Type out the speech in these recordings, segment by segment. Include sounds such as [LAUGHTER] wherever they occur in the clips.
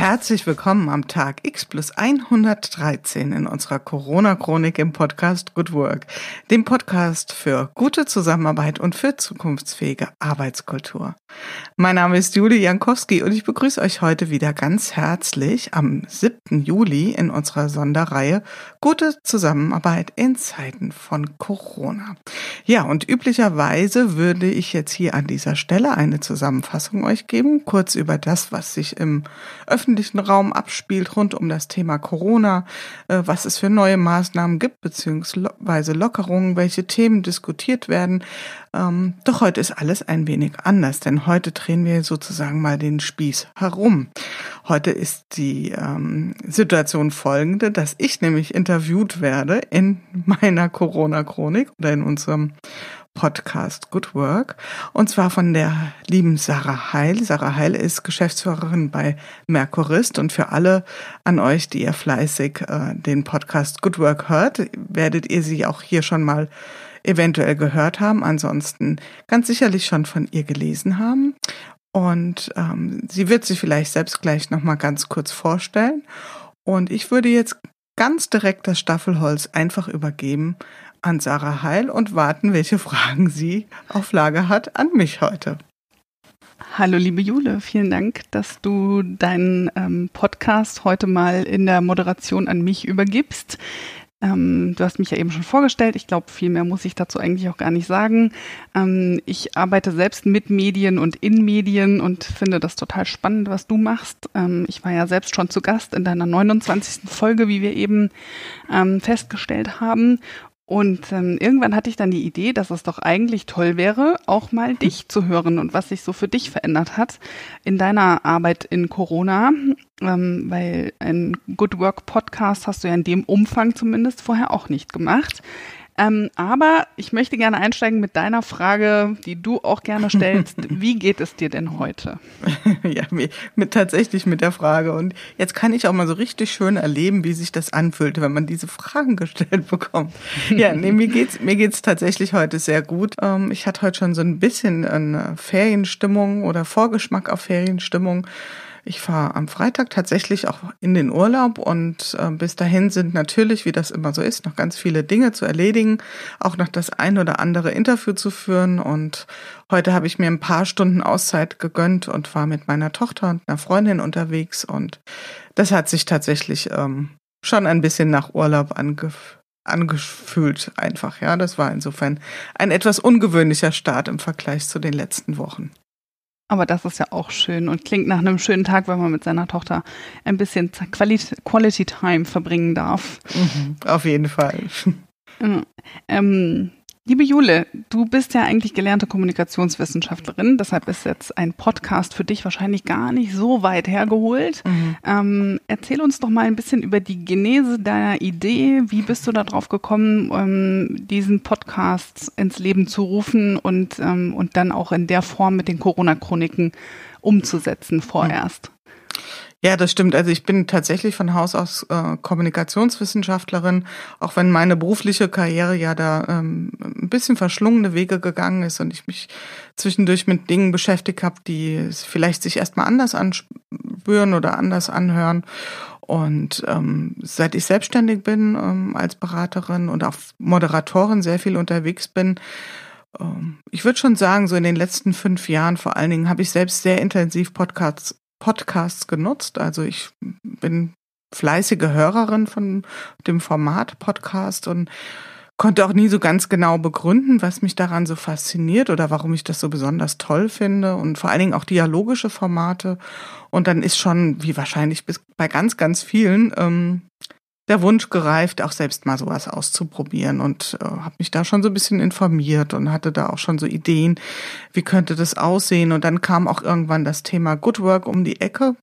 Herzlich willkommen am Tag X plus 113 in unserer Corona-Chronik im Podcast Good Work, dem Podcast für gute Zusammenarbeit und für zukunftsfähige Arbeitskultur. Mein Name ist Julie Jankowski und ich begrüße euch heute wieder ganz herzlich am 7. Juli in unserer Sonderreihe Gute Zusammenarbeit in Zeiten von Corona. Ja, und üblicherweise würde ich jetzt hier an dieser Stelle eine Zusammenfassung euch geben, kurz über das, was sich im öffentlichen öffentlichen Raum abspielt rund um das Thema Corona, äh, was es für neue Maßnahmen gibt, beziehungsweise Lockerungen, welche Themen diskutiert werden. Ähm, doch heute ist alles ein wenig anders, denn heute drehen wir sozusagen mal den Spieß herum. Heute ist die ähm, Situation folgende, dass ich nämlich interviewt werde in meiner Corona-Chronik oder in unserem Podcast Good Work und zwar von der lieben Sarah Heil. Sarah Heil ist Geschäftsführerin bei Mercurist und für alle an euch, die ihr fleißig äh, den Podcast Good Work hört, werdet ihr sie auch hier schon mal eventuell gehört haben, ansonsten ganz sicherlich schon von ihr gelesen haben. Und ähm, sie wird sich vielleicht selbst gleich nochmal ganz kurz vorstellen. Und ich würde jetzt ganz direkt das Staffelholz einfach übergeben an Sarah Heil und warten, welche Fragen sie auf Lager hat an mich heute. Hallo liebe Jule, vielen Dank, dass du deinen ähm, Podcast heute mal in der Moderation an mich übergibst. Ähm, du hast mich ja eben schon vorgestellt. Ich glaube, viel mehr muss ich dazu eigentlich auch gar nicht sagen. Ähm, ich arbeite selbst mit Medien und in Medien und finde das total spannend, was du machst. Ähm, ich war ja selbst schon zu Gast in deiner 29. Folge, wie wir eben ähm, festgestellt haben. Und ähm, irgendwann hatte ich dann die Idee, dass es doch eigentlich toll wäre, auch mal dich zu hören und was sich so für dich verändert hat in deiner Arbeit in Corona. Ähm, weil ein Good Work Podcast hast du ja in dem Umfang zumindest vorher auch nicht gemacht. Ähm, aber ich möchte gerne einsteigen mit deiner Frage, die du auch gerne [LAUGHS] stellst. Wie geht es dir denn heute? [LAUGHS] ja, mit, tatsächlich mit der Frage. Und jetzt kann ich auch mal so richtig schön erleben, wie sich das anfühlt, wenn man diese Fragen [LAUGHS] gestellt bekommt. Ja, nee, mir geht's, mir geht's tatsächlich heute sehr gut. Ähm, ich hatte heute schon so ein bisschen eine Ferienstimmung oder Vorgeschmack auf Ferienstimmung. Ich fahre am Freitag tatsächlich auch in den Urlaub und äh, bis dahin sind natürlich, wie das immer so ist, noch ganz viele Dinge zu erledigen, auch noch das ein oder andere Interview zu führen. Und heute habe ich mir ein paar Stunden Auszeit gegönnt und war mit meiner Tochter und einer Freundin unterwegs. Und das hat sich tatsächlich ähm, schon ein bisschen nach Urlaub angefühlt angefühlt einfach, ja. Das war insofern ein etwas ungewöhnlicher Start im Vergleich zu den letzten Wochen. Aber das ist ja auch schön und klingt nach einem schönen Tag, wenn man mit seiner Tochter ein bisschen Quality, Quality Time verbringen darf. Mhm, auf jeden Fall. Ähm, Liebe Jule, du bist ja eigentlich gelernte Kommunikationswissenschaftlerin, deshalb ist jetzt ein Podcast für dich wahrscheinlich gar nicht so weit hergeholt. Mhm. Ähm, erzähl uns doch mal ein bisschen über die Genese deiner Idee. Wie bist du darauf gekommen, ähm, diesen Podcast ins Leben zu rufen und, ähm, und dann auch in der Form mit den Corona-Chroniken umzusetzen vorerst? Ja, das stimmt. Also ich bin tatsächlich von Haus aus äh, Kommunikationswissenschaftlerin, auch wenn meine berufliche Karriere ja da ähm, ein bisschen verschlungene Wege gegangen ist und ich mich zwischendurch mit Dingen beschäftigt habe, die vielleicht sich erstmal anders anspüren oder anders anhören. Und ähm, seit ich selbstständig bin ähm, als Beraterin und auch Moderatorin sehr viel unterwegs bin, ähm, ich würde schon sagen, so in den letzten fünf Jahren vor allen Dingen habe ich selbst sehr intensiv Podcasts Podcasts genutzt. Also ich bin fleißige Hörerin von dem Format Podcast und konnte auch nie so ganz genau begründen, was mich daran so fasziniert oder warum ich das so besonders toll finde und vor allen Dingen auch dialogische Formate. Und dann ist schon, wie wahrscheinlich bis bei ganz, ganz vielen, ähm, der Wunsch gereift, auch selbst mal sowas auszuprobieren und äh, habe mich da schon so ein bisschen informiert und hatte da auch schon so Ideen, wie könnte das aussehen. Und dann kam auch irgendwann das Thema Good Work um die Ecke.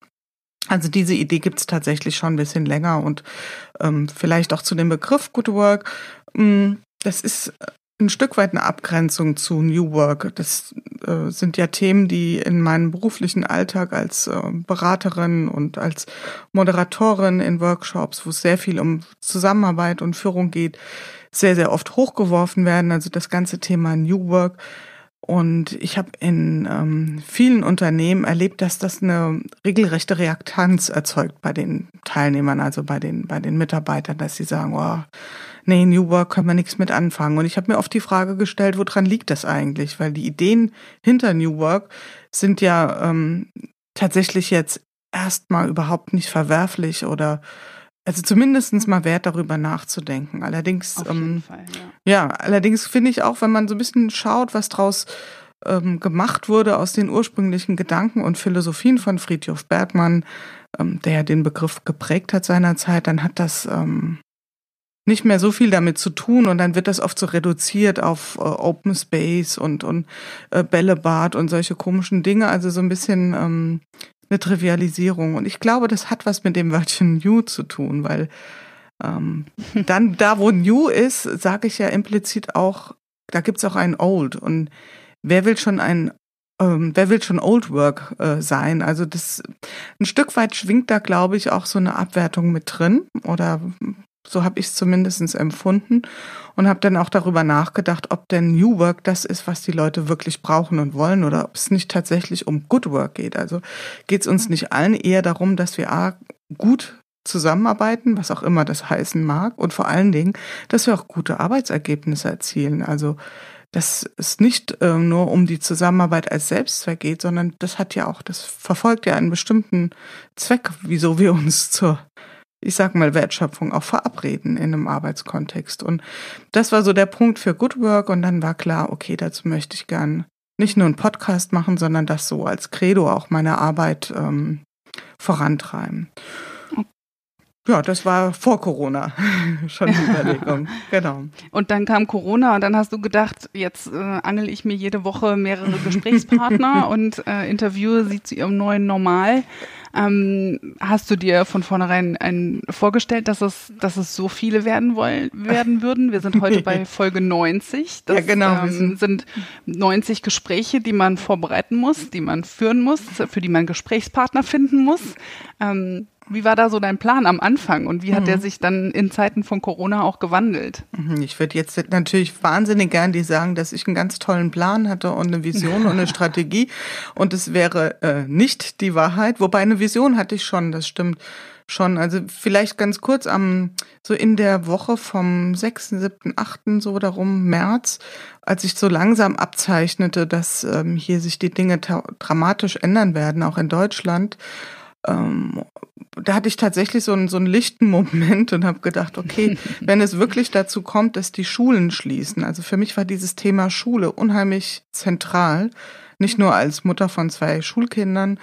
Also diese Idee gibt's tatsächlich schon ein bisschen länger und ähm, vielleicht auch zu dem Begriff Good Work. Hm, das ist ein Stück weit eine Abgrenzung zu New Work. Das äh, sind ja Themen, die in meinem beruflichen Alltag als äh, Beraterin und als Moderatorin in Workshops, wo es sehr viel um Zusammenarbeit und Führung geht, sehr, sehr oft hochgeworfen werden. Also das ganze Thema New Work. Und ich habe in ähm, vielen Unternehmen erlebt, dass das eine regelrechte Reaktanz erzeugt bei den Teilnehmern, also bei den, bei den Mitarbeitern, dass sie sagen, oh, nee, New Work können wir nichts mit anfangen. Und ich habe mir oft die Frage gestellt, woran liegt das eigentlich? Weil die Ideen hinter New Work sind ja ähm, tatsächlich jetzt erstmal überhaupt nicht verwerflich oder also zumindestens mal wert, darüber nachzudenken. Allerdings, ähm, Fall, ja. ja, allerdings finde ich auch, wenn man so ein bisschen schaut, was draus ähm, gemacht wurde aus den ursprünglichen Gedanken und Philosophien von Friedhof Bergmann, ähm, der ja den Begriff geprägt hat seinerzeit, dann hat das ähm, nicht mehr so viel damit zu tun und dann wird das oft so reduziert auf äh, Open Space und, und äh, Bällebad und solche komischen Dinge, also so ein bisschen ähm, eine Trivialisierung. Und ich glaube, das hat was mit dem Wörtchen New zu tun, weil ähm, [LAUGHS] dann da, wo New ist, sage ich ja implizit auch, da gibt's auch ein Old. Und wer will schon ein ähm, wer will schon Old Work äh, sein? Also das ein Stück weit schwingt da, glaube ich, auch so eine Abwertung mit drin oder so habe ich es zumindest empfunden und habe dann auch darüber nachgedacht, ob denn New Work das ist, was die Leute wirklich brauchen und wollen oder ob es nicht tatsächlich um Good Work geht. Also geht es uns nicht allen eher darum, dass wir A, gut zusammenarbeiten, was auch immer das heißen mag, und vor allen Dingen, dass wir auch gute Arbeitsergebnisse erzielen. Also dass es nicht äh, nur um die Zusammenarbeit als Selbstzweck geht, sondern das hat ja auch, das verfolgt ja einen bestimmten Zweck, wieso wir uns zur ich sag mal, Wertschöpfung auch verabreden in einem Arbeitskontext. Und das war so der Punkt für Good Work. Und dann war klar, okay, dazu möchte ich gern nicht nur einen Podcast machen, sondern das so als Credo auch meine Arbeit ähm, vorantreiben. Ja, das war vor Corona [LAUGHS] schon die Überlegung. [LAUGHS] genau. Und dann kam Corona und dann hast du gedacht, jetzt äh, angel ich mir jede Woche mehrere Gesprächspartner [LAUGHS] und äh, interviewe sie zu ihrem neuen Normal. Ähm, hast du dir von vornherein ein, vorgestellt, dass es, dass es so viele werden wollen, werden würden? Wir sind heute bei [LAUGHS] Folge 90. Das, ja, genau. Ähm, sind 90 Gespräche, die man vorbereiten muss, die man führen muss, für die man Gesprächspartner finden muss. Ähm, wie war da so dein Plan am Anfang und wie hat mhm. der sich dann in Zeiten von Corona auch gewandelt? Mhm, ich würde jetzt natürlich wahnsinnig gern die sagen, dass ich einen ganz tollen Plan hatte und eine Vision und eine [LAUGHS] Strategie und es wäre äh, nicht die Wahrheit, wobei eine Vision hatte ich schon, das stimmt schon. Also vielleicht ganz kurz am so in der Woche vom 6., 7., 8., so darum März, als ich so langsam abzeichnete, dass ähm, hier sich die Dinge dramatisch ändern werden, auch in Deutschland ähm, da hatte ich tatsächlich so einen, so einen lichten Moment und habe gedacht, okay, [LAUGHS] wenn es wirklich dazu kommt, dass die Schulen schließen, also für mich war dieses Thema Schule unheimlich zentral, nicht nur als Mutter von zwei Schulkindern,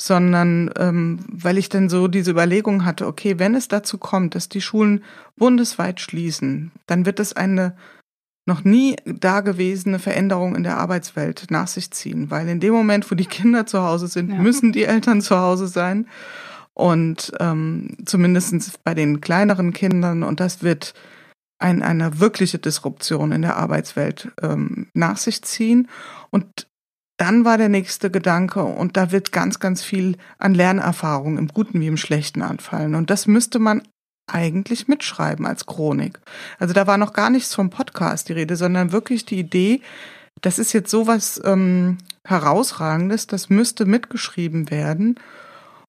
sondern ähm, weil ich dann so diese Überlegung hatte, okay, wenn es dazu kommt, dass die Schulen bundesweit schließen, dann wird es eine noch nie dagewesene Veränderung in der Arbeitswelt nach sich ziehen, weil in dem Moment, wo die Kinder zu Hause sind, ja. müssen die Eltern zu Hause sein. Und ähm, zumindest bei den kleineren Kindern und das wird ein, eine wirkliche Disruption in der Arbeitswelt ähm, nach sich ziehen. Und dann war der nächste Gedanke und da wird ganz, ganz viel an Lernerfahrung im Guten wie im Schlechten anfallen. Und das müsste man eigentlich mitschreiben als Chronik. Also da war noch gar nichts vom Podcast die Rede, sondern wirklich die Idee, das ist jetzt sowas ähm, herausragendes, das müsste mitgeschrieben werden.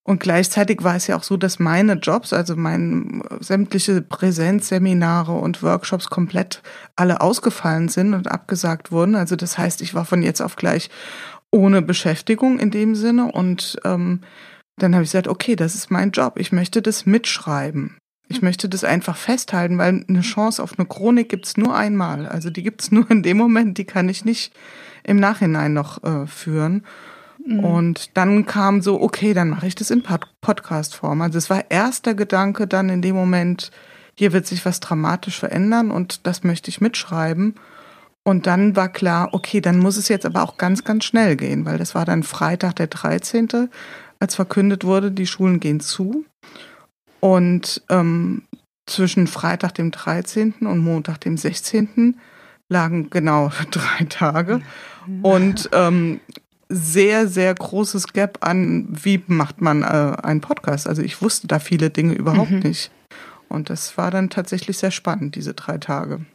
Und gleichzeitig war es ja auch so, dass meine Jobs, also meine sämtliche Präsenzseminare und Workshops komplett alle ausgefallen sind und abgesagt wurden. Also das heißt, ich war von jetzt auf gleich ohne Beschäftigung in dem Sinne. Und ähm, dann habe ich gesagt, okay, das ist mein Job. Ich möchte das mitschreiben. Ich möchte das einfach festhalten, weil eine Chance auf eine Chronik gibt's nur einmal. Also die gibt's [LAUGHS] nur in dem Moment, die kann ich nicht im Nachhinein noch äh, führen. Mhm. Und dann kam so, okay, dann mache ich das in Pod Podcast-Form. Also es war erster Gedanke dann in dem Moment, hier wird sich was dramatisch verändern und das möchte ich mitschreiben. Und dann war klar, okay, dann muss es jetzt aber auch ganz, ganz schnell gehen, weil das war dann Freitag der 13., als verkündet wurde, die Schulen gehen zu. Und ähm, zwischen Freitag, dem 13. und Montag, dem 16. lagen genau [LAUGHS] drei Tage. Und ähm, sehr, sehr großes Gap an, wie macht man äh, einen Podcast. Also ich wusste da viele Dinge überhaupt mhm. nicht. Und das war dann tatsächlich sehr spannend, diese drei Tage.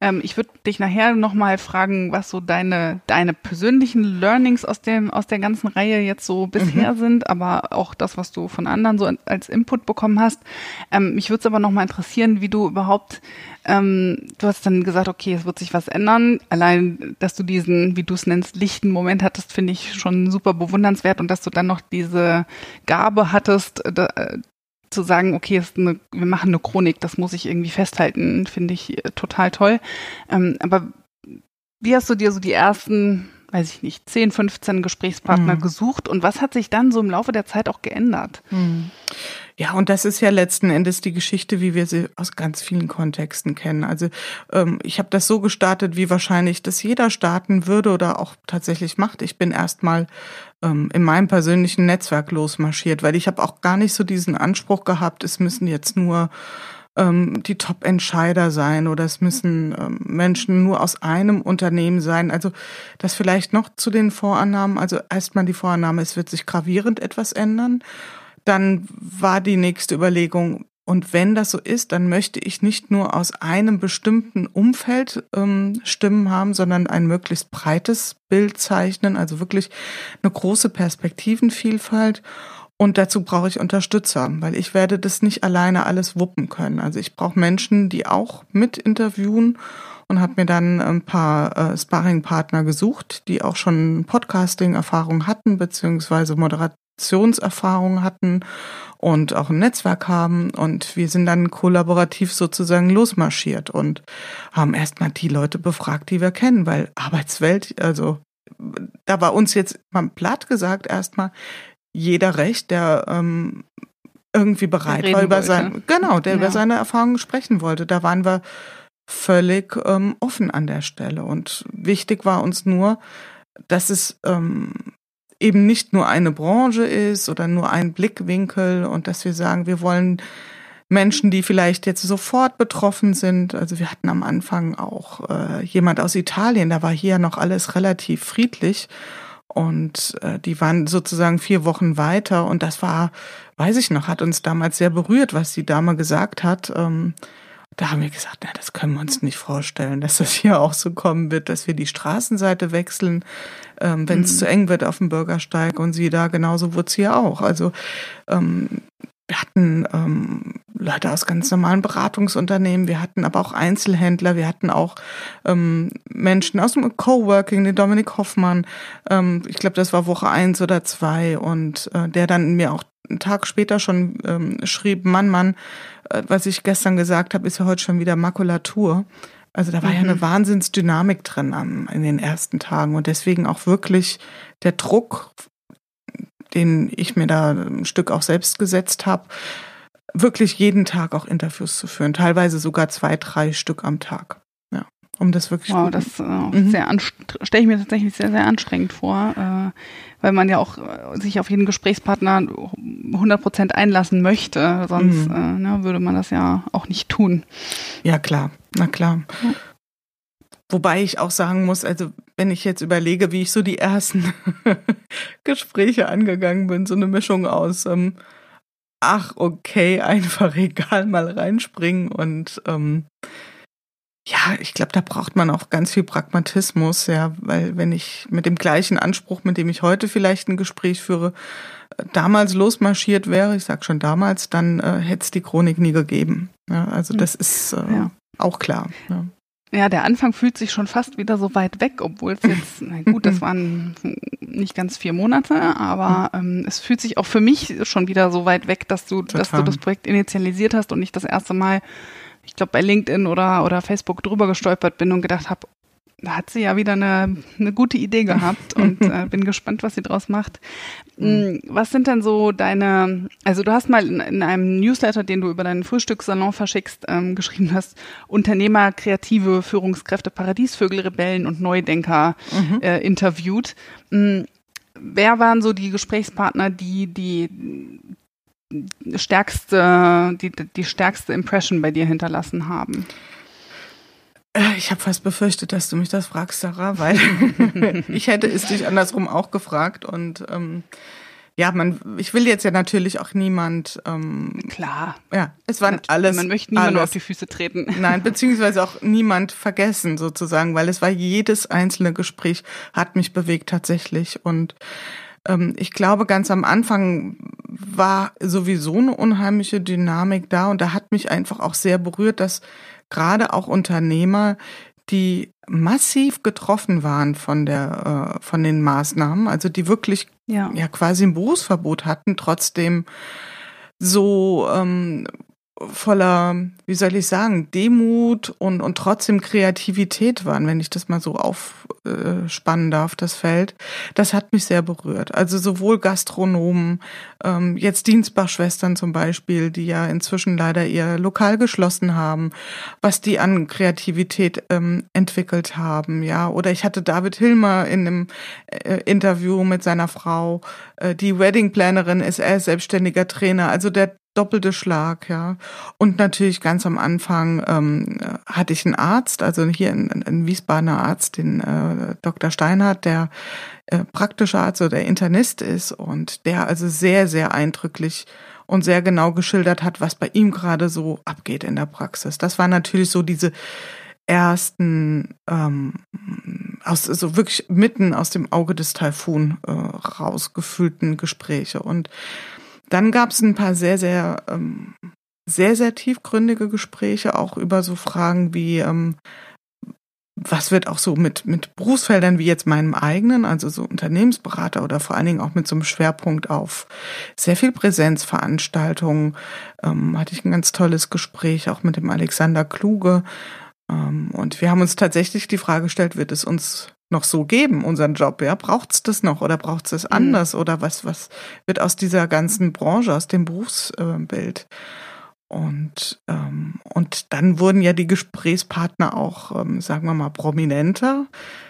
Ähm, ich würde dich nachher nochmal fragen, was so deine, deine persönlichen Learnings aus dem, aus der ganzen Reihe jetzt so bisher mhm. sind, aber auch das, was du von anderen so als Input bekommen hast. Ähm, mich würde es aber nochmal interessieren, wie du überhaupt, ähm, du hast dann gesagt, okay, es wird sich was ändern. Allein, dass du diesen, wie du es nennst, lichten Moment hattest, finde ich schon super bewundernswert und dass du dann noch diese Gabe hattest, zu sagen, okay, ist eine, wir machen eine Chronik, das muss ich irgendwie festhalten, finde ich äh, total toll. Ähm, aber wie hast du dir so die ersten, weiß ich nicht, 10, 15 Gesprächspartner mhm. gesucht und was hat sich dann so im Laufe der Zeit auch geändert? Mhm. Ja, und das ist ja letzten Endes die Geschichte, wie wir sie aus ganz vielen Kontexten kennen. Also ähm, ich habe das so gestartet, wie wahrscheinlich das jeder starten würde oder auch tatsächlich macht. Ich bin erstmal ähm, in meinem persönlichen Netzwerk losmarschiert, weil ich habe auch gar nicht so diesen Anspruch gehabt, es müssen jetzt nur ähm, die Top-Entscheider sein oder es müssen ähm, Menschen nur aus einem Unternehmen sein. Also das vielleicht noch zu den Vorannahmen. Also erstmal die Vorannahme, es wird sich gravierend etwas ändern. Dann war die nächste Überlegung, und wenn das so ist, dann möchte ich nicht nur aus einem bestimmten Umfeld ähm, Stimmen haben, sondern ein möglichst breites Bild zeichnen, also wirklich eine große Perspektivenvielfalt. Und dazu brauche ich Unterstützer, weil ich werde das nicht alleine alles wuppen können. Also ich brauche Menschen, die auch mit interviewen und habe mir dann ein paar äh, Sparringpartner gesucht, die auch schon Podcasting-Erfahrung hatten, beziehungsweise Moderationserfahrung hatten und auch ein Netzwerk haben. Und wir sind dann kollaborativ sozusagen losmarschiert und haben erstmal die Leute befragt, die wir kennen, weil Arbeitswelt, also da war uns jetzt mal platt gesagt erstmal jeder recht, der ähm, irgendwie bereit war, über sein, genau, der ja. über seine Erfahrungen sprechen wollte. Da waren wir völlig ähm, offen an der Stelle. Und wichtig war uns nur, dass es ähm, eben nicht nur eine Branche ist oder nur ein Blickwinkel und dass wir sagen, wir wollen Menschen, die vielleicht jetzt sofort betroffen sind. Also wir hatten am Anfang auch äh, jemand aus Italien, da war hier noch alles relativ friedlich und äh, die waren sozusagen vier Wochen weiter und das war, weiß ich noch, hat uns damals sehr berührt, was die Dame gesagt hat. Ähm, da haben wir gesagt, na, das können wir uns nicht vorstellen, dass das hier auch so kommen wird, dass wir die Straßenseite wechseln, ähm, wenn es mhm. zu eng wird auf dem Bürgersteig und sie da genauso wurde es hier auch. Also ähm, wir hatten ähm, Leute aus ganz normalen Beratungsunternehmen, wir hatten aber auch Einzelhändler, wir hatten auch ähm, Menschen aus dem Coworking, den Dominik Hoffmann, ähm, ich glaube, das war Woche eins oder zwei und äh, der dann mir auch einen Tag später schon ähm, schrieb, Mann, Mann, äh, was ich gestern gesagt habe, ist ja heute schon wieder Makulatur. Also da war mhm. ja eine mhm. Wahnsinnsdynamik drin am, in den ersten Tagen und deswegen auch wirklich der Druck, den ich mir da ein Stück auch selbst gesetzt habe, wirklich jeden Tag auch Interviews zu führen, teilweise sogar zwei, drei Stück am Tag. Ja, um das wirklich. Wow, das äh, mhm. sehr stelle ich mir tatsächlich sehr, sehr anstrengend vor, äh, weil man ja auch äh, sich auf jeden Gesprächspartner 100 Prozent einlassen möchte, sonst mhm. äh, ne, würde man das ja auch nicht tun. Ja klar, na klar. Ja. Wobei ich auch sagen muss, also wenn ich jetzt überlege, wie ich so die ersten [LAUGHS] Gespräche angegangen bin, so eine Mischung aus, ähm, ach okay, [LAUGHS] einfach egal mal reinspringen und ähm, ja, ich glaube, da braucht man auch ganz viel Pragmatismus, ja, weil wenn ich mit dem gleichen Anspruch, mit dem ich heute vielleicht ein Gespräch führe, damals losmarschiert wäre, ich sag schon damals, dann äh, hätte es die Chronik nie gegeben. Ja, also hm. das ist äh, ja. auch klar. Ja. Ja, der Anfang fühlt sich schon fast wieder so weit weg, obwohl es jetzt, na gut, das waren nicht ganz vier Monate, aber ähm, es fühlt sich auch für mich schon wieder so weit weg, dass du, Total. dass du das Projekt initialisiert hast und nicht das erste Mal, ich glaube, bei LinkedIn oder, oder Facebook drüber gestolpert bin und gedacht habe, da hat sie ja wieder eine, eine gute Idee gehabt [LAUGHS] und äh, bin gespannt, was sie draus macht. Mhm. Was sind denn so deine, also du hast mal in, in, einem Newsletter, den du über deinen Frühstückssalon verschickst, ähm, [LAUGHS] geschrieben hast, Unternehmer, kreative Führungskräfte, Paradiesvögel, Rebellen und Neudenker mhm. äh, interviewt. Mhm. Wer waren so die Gesprächspartner, die die stärkste, die, die stärkste Impression bei dir hinterlassen haben? Äh, ich habe fast befürchtet, dass du mich das fragst, Sarah, weil [LAUGHS] ich hätte es dich andersrum auch gefragt. Und ähm, ja, man, ich will jetzt ja natürlich auch niemand. Ähm, Klar. Ja, es waren natürlich. alles. Man möchte niemand auf die Füße treten. [LAUGHS] Nein, beziehungsweise auch niemand vergessen sozusagen, weil es war jedes einzelne Gespräch hat mich bewegt tatsächlich und ähm, ich glaube, ganz am Anfang war sowieso eine unheimliche Dynamik da und da hat mich einfach auch sehr berührt, dass gerade auch Unternehmer, die massiv getroffen waren von der äh, von den Maßnahmen, also die wirklich ja. ja quasi ein Berufsverbot hatten, trotzdem so ähm, voller, wie soll ich sagen, Demut und, und trotzdem Kreativität waren, wenn ich das mal so aufspannen darf, das Feld. Das hat mich sehr berührt. Also sowohl Gastronomen, ähm, jetzt Dienstbachschwestern zum Beispiel, die ja inzwischen leider ihr Lokal geschlossen haben, was die an Kreativität ähm, entwickelt haben, ja. Oder ich hatte David Hilmer in einem äh, Interview mit seiner Frau, äh, die Weddingplanerin ist er selbstständiger Trainer. Also der doppelte Schlag, ja. Und natürlich ganz am Anfang ähm, hatte ich einen Arzt, also hier ein, ein Wiesbadener Arzt, den äh, Dr. Steinhardt, der äh, praktischer Arzt oder der Internist ist und der also sehr, sehr eindrücklich und sehr genau geschildert hat, was bei ihm gerade so abgeht in der Praxis. Das war natürlich so diese ersten ähm, aus so wirklich mitten aus dem Auge des Taifun äh, rausgefühlten Gespräche und dann gab es ein paar sehr, sehr, ähm, sehr, sehr tiefgründige Gespräche, auch über so Fragen wie, ähm, was wird auch so mit, mit Berufsfeldern wie jetzt meinem eigenen, also so Unternehmensberater oder vor allen Dingen auch mit so einem Schwerpunkt auf sehr viel Präsenzveranstaltungen, ähm, hatte ich ein ganz tolles Gespräch auch mit dem Alexander Kluge. Ähm, und wir haben uns tatsächlich die Frage gestellt, wird es uns noch so geben, unseren Job? Ja, braucht's das noch oder braucht's es mhm. anders? Mhm. Oder was, was wird aus dieser ganzen Branche, aus dem Berufsbild? Und, ähm, und dann wurden ja die Gesprächspartner auch, ähm, sagen wir mal, prominenter.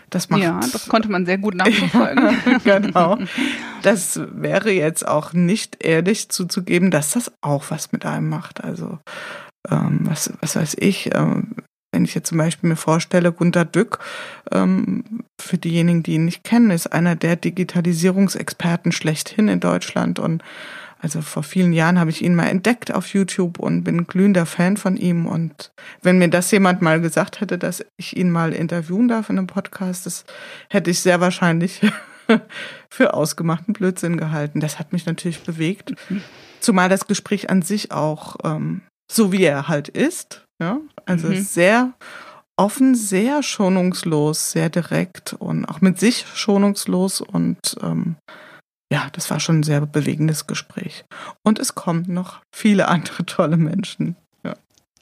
Das macht, ja, das konnte man sehr gut [LAUGHS] nachverfolgen. [LAUGHS] genau. Das wäre jetzt auch nicht ehrlich zuzugeben, dass das auch was mit einem macht. Also ähm, was, was weiß ich, ähm, wenn ich jetzt zum Beispiel mir vorstelle, Gunter Dück, ähm, für diejenigen, die ihn nicht kennen, ist einer der Digitalisierungsexperten schlechthin in Deutschland. Und also vor vielen Jahren habe ich ihn mal entdeckt auf YouTube und bin glühender Fan von ihm. Und wenn mir das jemand mal gesagt hätte, dass ich ihn mal interviewen darf in einem Podcast, das hätte ich sehr wahrscheinlich [LAUGHS] für ausgemachten Blödsinn gehalten. Das hat mich natürlich bewegt. Zumal das Gespräch an sich auch ähm, so wie er halt ist, ja, also mhm. sehr offen, sehr schonungslos, sehr direkt und auch mit sich schonungslos und ähm, ja, das war schon ein sehr bewegendes Gespräch. Und es kommen noch viele [LAUGHS] andere tolle Menschen. Ja.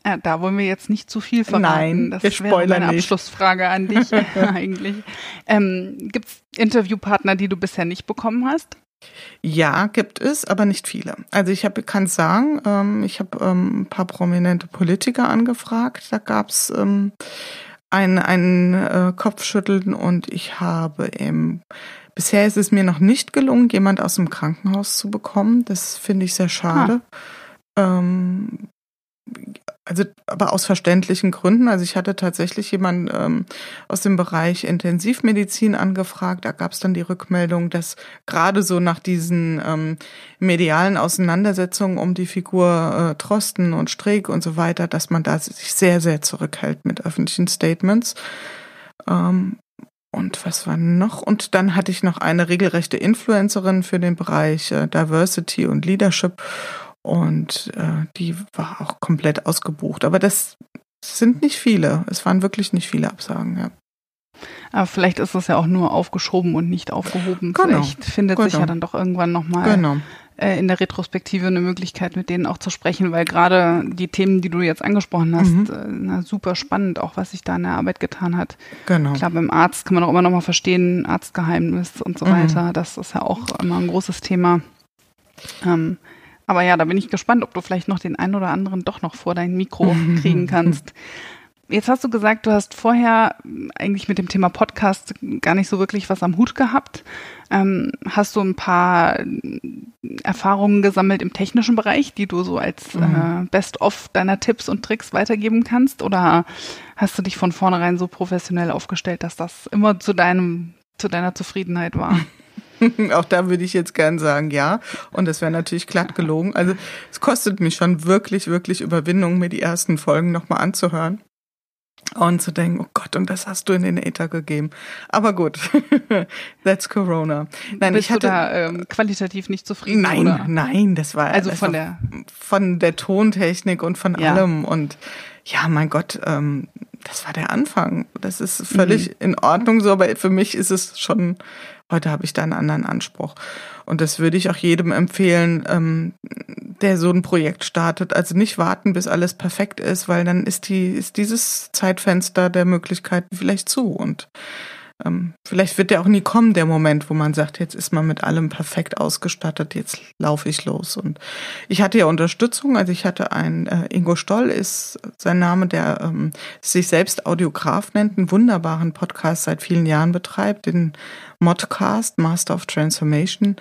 ja da wollen wir jetzt nicht zu viel verraten. Nein, das wir wäre meine nicht. Abschlussfrage an dich [LAUGHS] [LAUGHS] eigentlich. Ähm, Gibt es Interviewpartner, die du bisher nicht bekommen hast? Ja, gibt es, aber nicht viele. Also ich habe, kann sagen, ähm, ich habe ähm, ein paar prominente Politiker angefragt. Da gab's ähm, ein, ein äh, Kopfschütteln und ich habe im Bisher ist es mir noch nicht gelungen, jemand aus dem Krankenhaus zu bekommen. Das finde ich sehr schade. Ah. Ähm, also aber aus verständlichen Gründen. Also ich hatte tatsächlich jemanden ähm, aus dem Bereich Intensivmedizin angefragt. Da gab es dann die Rückmeldung, dass gerade so nach diesen ähm, medialen Auseinandersetzungen um die Figur äh, Trosten und Streeck und so weiter, dass man da sich sehr, sehr zurückhält mit öffentlichen Statements. Ähm, und was war noch? Und dann hatte ich noch eine regelrechte Influencerin für den Bereich äh, Diversity und Leadership. Und äh, die war auch komplett ausgebucht. Aber das sind nicht viele. Es waren wirklich nicht viele Absagen, ja. Aber vielleicht ist es ja auch nur aufgeschoben und nicht aufgehoben. Genau. Vielleicht findet genau. sich ja dann doch irgendwann nochmal genau. äh, in der Retrospektive eine Möglichkeit, mit denen auch zu sprechen, weil gerade die Themen, die du jetzt angesprochen hast, mhm. äh, na, super spannend, auch was sich da in der Arbeit getan hat. Genau. Klar, beim Arzt kann man auch immer nochmal verstehen, Arztgeheimnis und so mhm. weiter. Das ist ja auch immer ein großes Thema. Ähm, aber ja, da bin ich gespannt, ob du vielleicht noch den einen oder anderen doch noch vor dein Mikro [LAUGHS] kriegen kannst. Jetzt hast du gesagt, du hast vorher eigentlich mit dem Thema Podcast gar nicht so wirklich was am Hut gehabt. Ähm, hast du ein paar Erfahrungen gesammelt im technischen Bereich, die du so als mhm. äh, Best-of deiner Tipps und Tricks weitergeben kannst? Oder hast du dich von vornherein so professionell aufgestellt, dass das immer zu deinem, zu deiner Zufriedenheit war? [LAUGHS] [LAUGHS] Auch da würde ich jetzt gern sagen, ja. Und das wäre natürlich glatt gelogen. Also es kostet mich schon wirklich, wirklich Überwindung, mir die ersten Folgen nochmal anzuhören. Und zu denken, oh Gott, und das hast du in den Äther gegeben. Aber gut, [LAUGHS] that's Corona. Nein, Bist ich hatte, du da ähm, qualitativ nicht zufrieden? Nein, oder? nein, das war also von der von der Tontechnik und von ja. allem und ja, mein Gott, ähm, das war der Anfang. Das ist völlig mhm. in Ordnung so, aber für mich ist es schon, heute habe ich da einen anderen Anspruch. Und das würde ich auch jedem empfehlen, ähm, der so ein Projekt startet. Also nicht warten, bis alles perfekt ist, weil dann ist die, ist dieses Zeitfenster der Möglichkeiten vielleicht zu. Und ähm, vielleicht wird der auch nie kommen, der Moment, wo man sagt, jetzt ist man mit allem perfekt ausgestattet, jetzt laufe ich los. Und ich hatte ja Unterstützung, also ich hatte einen, äh, Ingo Stoll ist sein Name, der ähm, sich selbst Audiograf nennt, einen wunderbaren Podcast seit vielen Jahren betreibt, den Modcast, Master of Transformation.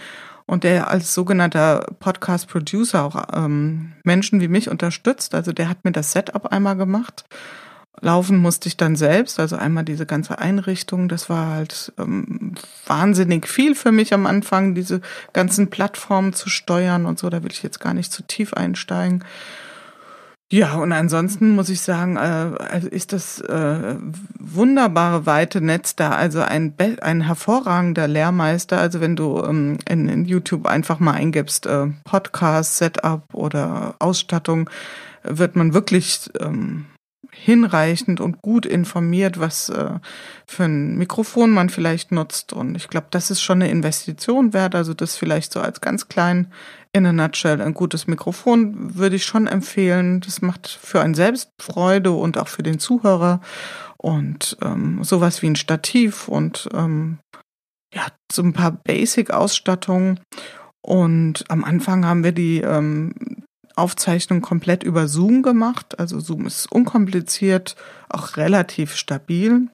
Und der als sogenannter Podcast-Producer auch ähm, Menschen wie mich unterstützt. Also der hat mir das Setup einmal gemacht Laufen musste ich dann selbst, also einmal diese ganze Einrichtung, das war halt ähm, wahnsinnig viel für mich am Anfang, diese ganzen Plattformen zu steuern und so, da will ich jetzt gar nicht zu tief einsteigen. Ja, und ansonsten muss ich sagen, äh, also ist das äh, wunderbare weite Netz da, also ein, ein hervorragender Lehrmeister. Also wenn du ähm, in, in YouTube einfach mal eingibst, äh, Podcast, Setup oder Ausstattung, wird man wirklich ähm, hinreichend und gut informiert, was äh, für ein Mikrofon man vielleicht nutzt. Und ich glaube, das ist schon eine Investition wert. Also das vielleicht so als ganz klein in a nutshell. Ein gutes Mikrofon würde ich schon empfehlen. Das macht für einen selbst Freude und auch für den Zuhörer. Und ähm, sowas wie ein Stativ und ähm, ja, so ein paar Basic-Ausstattungen. Und am Anfang haben wir die ähm, Aufzeichnung komplett über Zoom gemacht. Also Zoom ist unkompliziert, auch relativ stabil.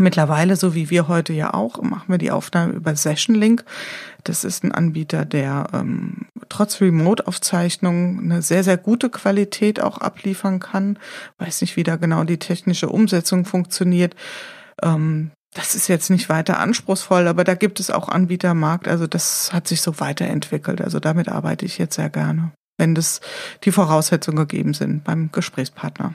Mittlerweile, so wie wir heute ja auch, machen wir die Aufnahme über Session Link. Das ist ein Anbieter, der ähm, trotz Remote-Aufzeichnung eine sehr, sehr gute Qualität auch abliefern kann. Weiß nicht, wie da genau die technische Umsetzung funktioniert. Ähm, das ist jetzt nicht weiter anspruchsvoll, aber da gibt es auch Anbietermarkt. Also das hat sich so weiterentwickelt. Also damit arbeite ich jetzt sehr gerne wenn das die Voraussetzungen gegeben sind beim Gesprächspartner.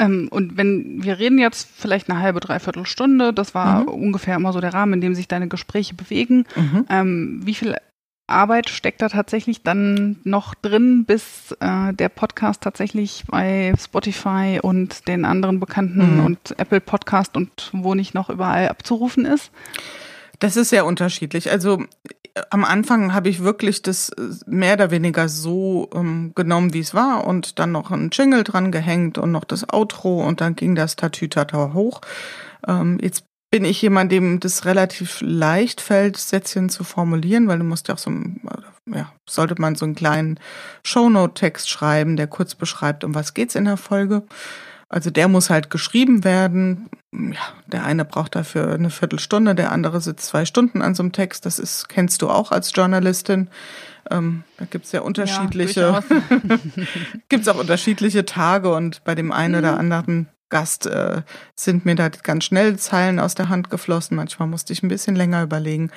Ähm, und wenn wir reden jetzt vielleicht eine halbe, dreiviertel Stunde, das war mhm. ungefähr immer so der Rahmen, in dem sich deine Gespräche bewegen. Mhm. Ähm, wie viel Arbeit steckt da tatsächlich dann noch drin, bis äh, der Podcast tatsächlich bei Spotify und den anderen bekannten mhm. und Apple Podcast und wo nicht noch überall abzurufen ist? Das ist sehr unterschiedlich. Also am Anfang habe ich wirklich das äh, mehr oder weniger so ähm, genommen, wie es war und dann noch ein Jingle dran gehängt und noch das Outro und dann ging das Tatütata hoch. Ähm, jetzt bin ich jemand, dem das relativ leicht fällt, Sätzchen zu formulieren, weil du musst ja auch so, äh, ja, sollte man so einen kleinen Shownote-Text schreiben, der kurz beschreibt, um was geht's in der Folge. Also der muss halt geschrieben werden. Ja, der eine braucht dafür eine Viertelstunde, der andere sitzt zwei Stunden an so einem Text. Das ist, kennst du auch als Journalistin. Ähm, da gibt's ja unterschiedliche, ja, [LAUGHS] gibt's auch unterschiedliche Tage und bei dem einen mhm. oder anderen Gast äh, sind mir da ganz schnell Zeilen aus der Hand geflossen. Manchmal musste ich ein bisschen länger überlegen.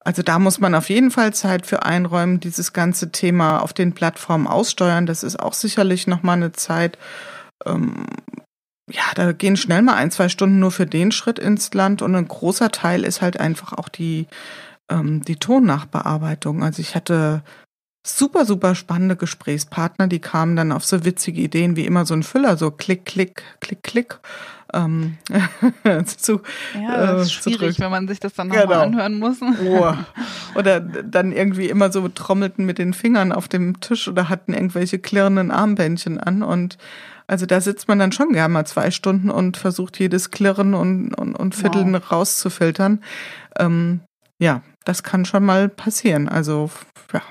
Also da muss man auf jeden Fall Zeit für einräumen, dieses ganze Thema auf den Plattformen aussteuern. Das ist auch sicherlich nochmal eine Zeit ähm, ja, da gehen schnell mal ein, zwei Stunden nur für den Schritt ins Land und ein großer Teil ist halt einfach auch die, ähm, die Tonnachbearbeitung. Also ich hatte super, super spannende Gesprächspartner, die kamen dann auf so witzige Ideen wie immer so ein Füller, so klick, klick, klick, klick. Ähm, [LAUGHS] zu, ja, das ist äh, schwierig, wenn man sich das dann nochmal genau. anhören muss. Oh. [LAUGHS] Oder dann irgendwie immer so trommelten mit den Fingern auf dem Tisch oder hatten irgendwelche klirrenden Armbändchen an und also da sitzt man dann schon gerne mal zwei Stunden und versucht jedes Klirren und, und, und Vierteln wow. rauszufiltern. Ähm, ja, das kann schon mal passieren. Also ja.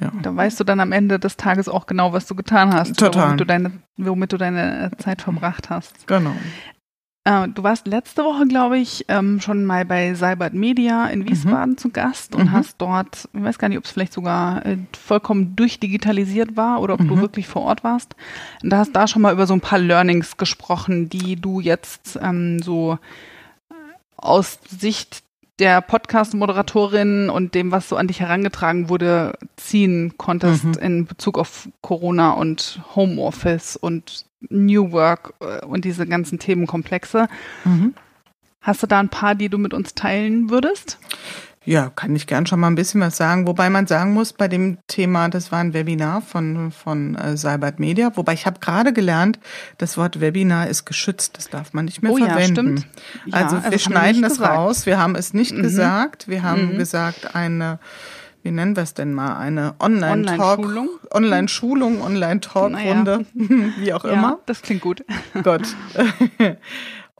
ja. Da weißt du dann am Ende des Tages auch genau, was du getan hast. Total. Womit du deine, womit du deine Zeit verbracht hast. Genau. Äh, du warst letzte Woche, glaube ich, ähm, schon mal bei Cybert Media in mhm. Wiesbaden mhm. zu Gast und mhm. hast dort, ich weiß gar nicht, ob es vielleicht sogar äh, vollkommen durchdigitalisiert war oder ob mhm. du wirklich vor Ort warst. Und da hast da schon mal über so ein paar Learnings gesprochen, die du jetzt ähm, so aus Sicht der Podcast-Moderatorin und dem, was so an dich herangetragen wurde, ziehen konntest mhm. in Bezug auf Corona und Homeoffice und New Work äh, und diese ganzen Themenkomplexe. Mhm. Hast du da ein paar, die du mit uns teilen würdest? Ja, kann ich gern schon mal ein bisschen was sagen. Wobei man sagen muss, bei dem Thema, das war ein Webinar von, von äh, Cybert Media, wobei ich habe gerade gelernt, das Wort Webinar ist geschützt, das darf man nicht mehr oh, verwenden. Ja, stimmt. Also, also wir schneiden das gesagt. raus, wir haben es nicht mhm. gesagt, wir haben mhm. gesagt, eine wie nennen wir es denn mal, eine Online-Talk, Online-Schulung, Online-Talk-Runde, naja. [LAUGHS] wie auch ja, immer. Das klingt gut. Gott. [LAUGHS]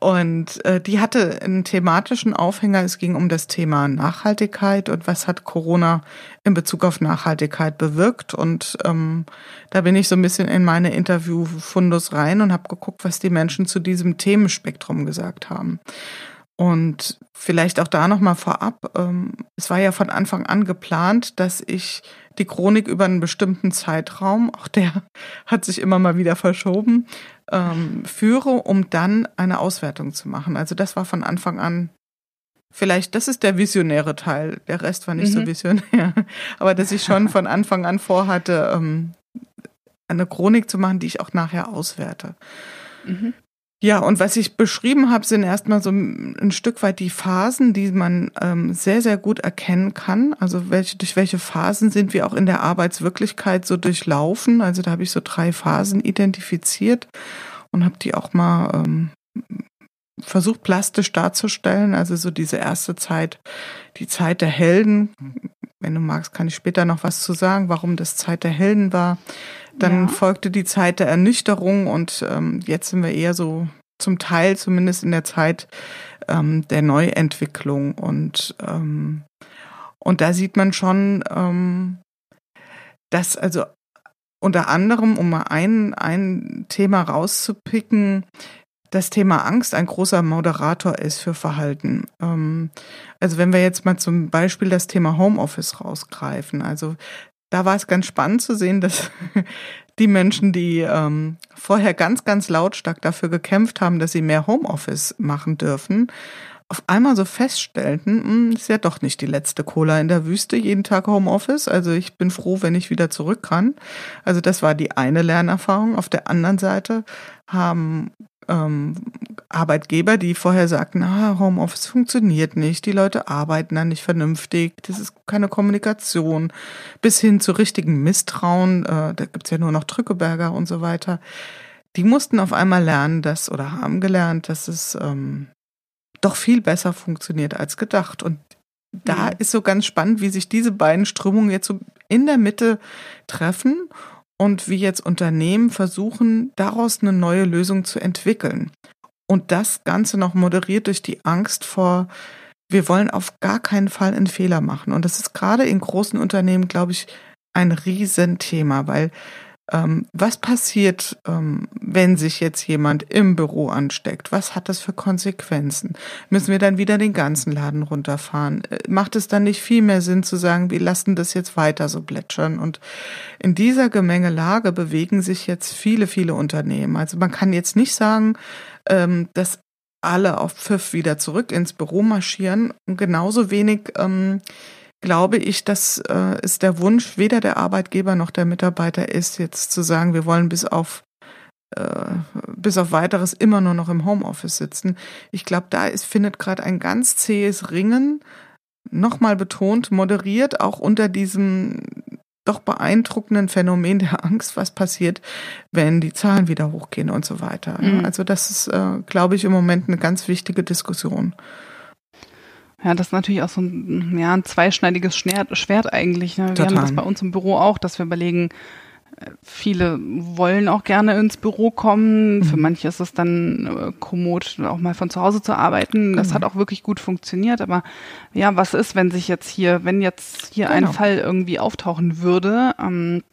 Und äh, die hatte einen thematischen Aufhänger. Es ging um das Thema Nachhaltigkeit und was hat Corona in Bezug auf Nachhaltigkeit bewirkt. Und ähm, da bin ich so ein bisschen in meine Interviewfundus rein und habe geguckt, was die Menschen zu diesem Themenspektrum gesagt haben. Und vielleicht auch da nochmal vorab, ähm, es war ja von Anfang an geplant, dass ich die Chronik über einen bestimmten Zeitraum, auch der [LAUGHS] hat sich immer mal wieder verschoben, ähm, führe, um dann eine Auswertung zu machen. Also das war von Anfang an vielleicht, das ist der visionäre Teil. Der Rest war nicht mhm. so visionär. [LAUGHS] Aber dass ich schon von Anfang an vorhatte, ähm, eine Chronik zu machen, die ich auch nachher auswerte. Mhm. Ja, und was ich beschrieben habe, sind erstmal so ein Stück weit die Phasen, die man ähm, sehr, sehr gut erkennen kann. Also welche, durch welche Phasen sind wir auch in der Arbeitswirklichkeit so durchlaufen. Also da habe ich so drei Phasen identifiziert und habe die auch mal ähm, versucht plastisch darzustellen. Also so diese erste Zeit, die Zeit der Helden. Wenn du magst, kann ich später noch was zu sagen, warum das Zeit der Helden war. Dann ja. folgte die Zeit der Ernüchterung und ähm, jetzt sind wir eher so zum Teil zumindest in der Zeit ähm, der Neuentwicklung und ähm, und da sieht man schon, ähm, dass also unter anderem, um mal ein, ein Thema rauszupicken, das Thema Angst ein großer Moderator ist für Verhalten. Ähm, also wenn wir jetzt mal zum Beispiel das Thema Homeoffice rausgreifen, also da war es ganz spannend zu sehen, dass [LAUGHS] die Menschen, die ähm, vorher ganz, ganz lautstark dafür gekämpft haben, dass sie mehr Homeoffice machen dürfen, auf einmal so feststellten, hm, ist ja doch nicht die letzte Cola in der Wüste, jeden Tag Homeoffice. Also ich bin froh, wenn ich wieder zurück kann. Also das war die eine Lernerfahrung. Auf der anderen Seite haben ähm, Arbeitgeber, die vorher sagten, ah, Homeoffice funktioniert nicht, die Leute arbeiten da nicht vernünftig, das ist keine Kommunikation, bis hin zu richtigen Misstrauen, äh, da gibt's ja nur noch Drückeberger und so weiter. Die mussten auf einmal lernen, dass oder haben gelernt, dass es ähm, doch viel besser funktioniert als gedacht. Und da mhm. ist so ganz spannend, wie sich diese beiden Strömungen jetzt so in der Mitte treffen und wie jetzt Unternehmen versuchen, daraus eine neue Lösung zu entwickeln. Und das Ganze noch moderiert durch die Angst vor, wir wollen auf gar keinen Fall einen Fehler machen. Und das ist gerade in großen Unternehmen, glaube ich, ein Riesenthema, weil was passiert, ähm, wenn sich jetzt jemand im Büro ansteckt? Was hat das für Konsequenzen? Müssen wir dann wieder den ganzen Laden runterfahren? Äh, macht es dann nicht viel mehr Sinn zu sagen, wir lassen das jetzt weiter so plätschern? Und in dieser Gemengelage bewegen sich jetzt viele, viele Unternehmen. Also man kann jetzt nicht sagen, ähm, dass alle auf Pfiff wieder zurück ins Büro marschieren und genauso wenig ähm, glaube ich, dass äh, es der Wunsch weder der Arbeitgeber noch der Mitarbeiter ist, jetzt zu sagen, wir wollen bis auf äh, bis auf weiteres immer nur noch im Homeoffice sitzen. Ich glaube, da ist, findet gerade ein ganz zähes Ringen, nochmal betont, moderiert, auch unter diesem doch beeindruckenden Phänomen der Angst, was passiert, wenn die Zahlen wieder hochgehen und so weiter. Mhm. Also das ist, äh, glaube ich, im Moment eine ganz wichtige Diskussion. Ja, das ist natürlich auch so ein, ja, ein zweischneidiges Schwert eigentlich. Ne? Wir haben das bei uns im Büro auch, dass wir überlegen, äh, viele wollen auch gerne ins Büro kommen. Mhm. Für manche ist es dann äh, kommod, auch mal von zu Hause zu arbeiten. Das hat auch wirklich gut funktioniert. Aber ja, was ist, wenn sich jetzt hier, wenn jetzt hier genau. ein Fall irgendwie auftauchen würde? Ähm,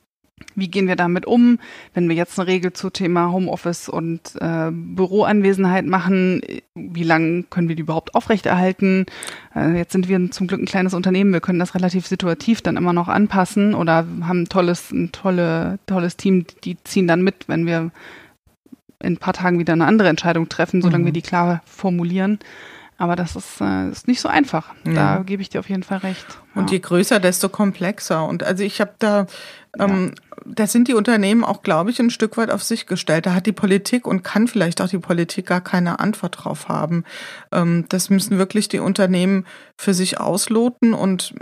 wie gehen wir damit um, wenn wir jetzt eine Regel zu Thema Homeoffice und äh, Büroanwesenheit machen? Wie lange können wir die überhaupt aufrechterhalten? Äh, jetzt sind wir zum Glück ein kleines Unternehmen, wir können das relativ situativ dann immer noch anpassen oder haben ein tolles, ein tolle, tolles Team, die ziehen dann mit, wenn wir in ein paar Tagen wieder eine andere Entscheidung treffen, solange mhm. wir die klar formulieren. Aber das ist, äh, ist nicht so einfach. Ja. Da gebe ich dir auf jeden Fall recht. Ja. Und je größer, desto komplexer. Und also ich habe da, ähm, ja. da sind die Unternehmen auch, glaube ich, ein Stück weit auf sich gestellt. Da hat die Politik und kann vielleicht auch die Politik gar keine Antwort drauf haben. Ähm, das müssen wirklich die Unternehmen für sich ausloten. Und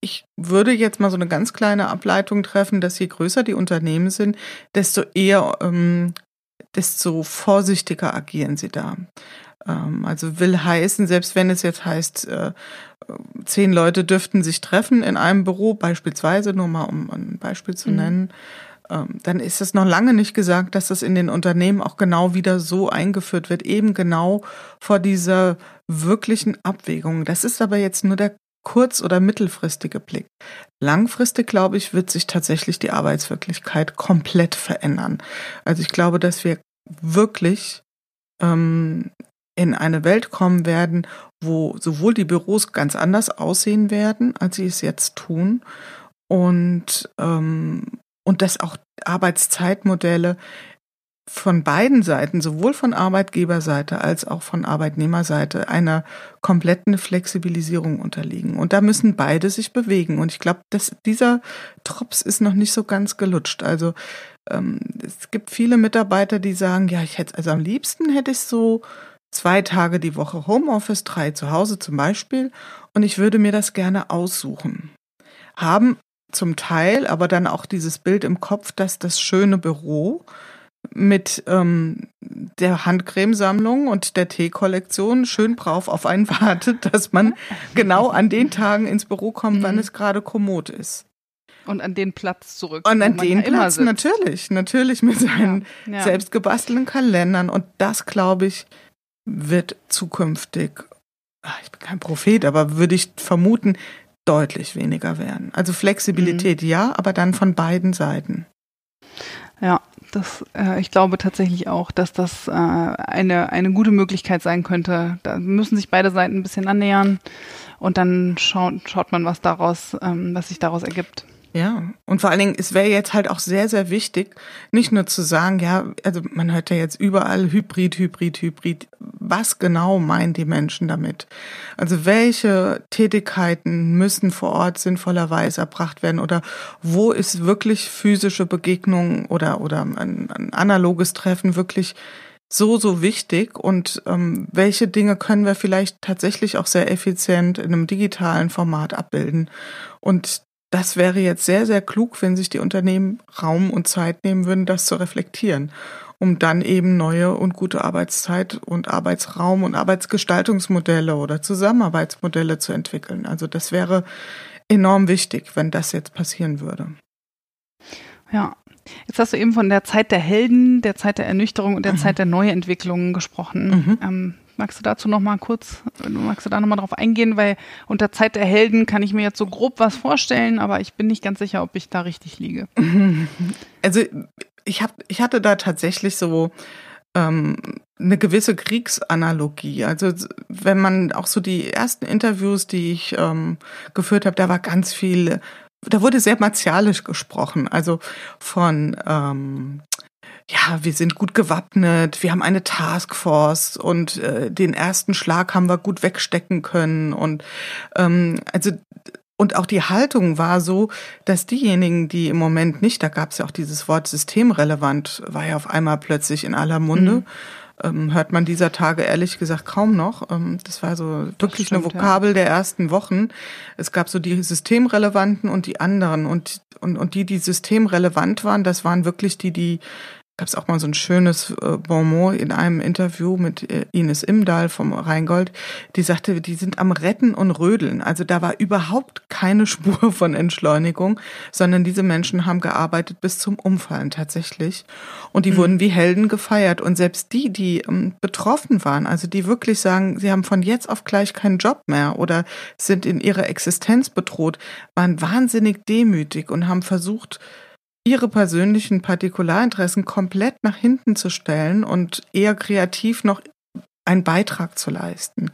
ich würde jetzt mal so eine ganz kleine Ableitung treffen, dass je größer die Unternehmen sind, desto eher, ähm, desto vorsichtiger agieren sie da. Ähm, also will heißen, selbst wenn es jetzt heißt, äh, zehn Leute dürften sich treffen in einem Büro, beispielsweise, nur mal um ein Beispiel zu mhm. nennen, ähm, dann ist es noch lange nicht gesagt, dass das in den Unternehmen auch genau wieder so eingeführt wird, eben genau vor dieser wirklichen Abwägung. Das ist aber jetzt nur der kurz- oder mittelfristige Blick. Langfristig, glaube ich, wird sich tatsächlich die Arbeitswirklichkeit komplett verändern. Also ich glaube, dass wir wirklich ähm, in eine Welt kommen werden, wo sowohl die Büros ganz anders aussehen werden, als sie es jetzt tun, und, ähm, und dass auch Arbeitszeitmodelle von beiden Seiten, sowohl von Arbeitgeberseite als auch von Arbeitnehmerseite, einer kompletten Flexibilisierung unterliegen. Und da müssen beide sich bewegen. Und ich glaube, dieser Trops ist noch nicht so ganz gelutscht. Also ähm, es gibt viele Mitarbeiter, die sagen, ja, ich hätte, also am liebsten hätte ich so zwei Tage die Woche Homeoffice, drei zu Hause zum Beispiel, und ich würde mir das gerne aussuchen. Haben zum Teil aber dann auch dieses Bild im Kopf, dass das schöne Büro mit ähm, der Handcremesammlung und der Teekollektion schön brav auf einen [LAUGHS] wartet, dass man genau an den Tagen ins Büro kommt, wann mhm. es gerade kommod ist. Und an den Platz zurück. Und an den Platz, natürlich, natürlich mit seinen ja, ja. selbst gebastelten Kalendern. Und das, glaube ich, wird zukünftig, ah, ich bin kein Prophet, aber würde ich vermuten, deutlich weniger werden. Also Flexibilität mhm. ja, aber dann von beiden Seiten. Ja, das, äh, ich glaube tatsächlich auch, dass das äh, eine, eine gute Möglichkeit sein könnte. Da müssen sich beide Seiten ein bisschen annähern und dann schaut, schaut man, was daraus, ähm, was sich daraus ergibt. Ja, und vor allen Dingen, es wäre jetzt halt auch sehr, sehr wichtig, nicht nur zu sagen, ja, also man hört ja jetzt überall Hybrid, Hybrid, Hybrid. Was genau meinen die Menschen damit? Also welche Tätigkeiten müssen vor Ort sinnvollerweise erbracht werden oder wo ist wirklich physische Begegnung oder, oder ein, ein analoges Treffen wirklich so, so wichtig und ähm, welche Dinge können wir vielleicht tatsächlich auch sehr effizient in einem digitalen Format abbilden. Und das wäre jetzt sehr, sehr klug, wenn sich die Unternehmen Raum und Zeit nehmen würden, das zu reflektieren, um dann eben neue und gute Arbeitszeit und Arbeitsraum und Arbeitsgestaltungsmodelle oder Zusammenarbeitsmodelle zu entwickeln. Also das wäre enorm wichtig, wenn das jetzt passieren würde. Ja, Jetzt hast du eben von der Zeit der Helden, der Zeit der Ernüchterung und der mhm. Zeit der Neuentwicklungen gesprochen. Mhm. Ähm, Magst du dazu noch mal kurz, magst du da noch mal drauf eingehen, weil unter Zeit der Helden kann ich mir jetzt so grob was vorstellen, aber ich bin nicht ganz sicher, ob ich da richtig liege. [LAUGHS] Also ich hab, ich hatte da tatsächlich so ähm, eine gewisse Kriegsanalogie. Also wenn man auch so die ersten Interviews, die ich ähm, geführt habe, da war ganz viel, da wurde sehr martialisch gesprochen. Also von ähm, ja, wir sind gut gewappnet, wir haben eine Taskforce und äh, den ersten Schlag haben wir gut wegstecken können und ähm, also und auch die Haltung war so, dass diejenigen, die im Moment nicht, da gab es ja auch dieses Wort systemrelevant, war ja auf einmal plötzlich in aller Munde. Mhm. Ähm, hört man dieser Tage ehrlich gesagt kaum noch. Ähm, das war so wirklich stimmt, eine Vokabel ja. der ersten Wochen. Es gab so die systemrelevanten und die anderen. Und, und, und die, die systemrelevant waren, das waren wirklich die, die gab es auch mal so ein schönes äh, Bonmot in einem Interview mit äh, Ines Imdahl vom Rheingold, die sagte, die sind am Retten und Rödeln. Also da war überhaupt keine [LAUGHS] Spur von Entschleunigung, sondern diese Menschen haben gearbeitet bis zum Umfallen tatsächlich. Und die mhm. wurden wie Helden gefeiert. Und selbst die, die ähm, betroffen waren, also die wirklich sagen, sie haben von jetzt auf gleich keinen Job mehr oder sind in ihrer Existenz bedroht, waren wahnsinnig demütig und haben versucht, ihre persönlichen Partikularinteressen komplett nach hinten zu stellen und eher kreativ noch einen Beitrag zu leisten.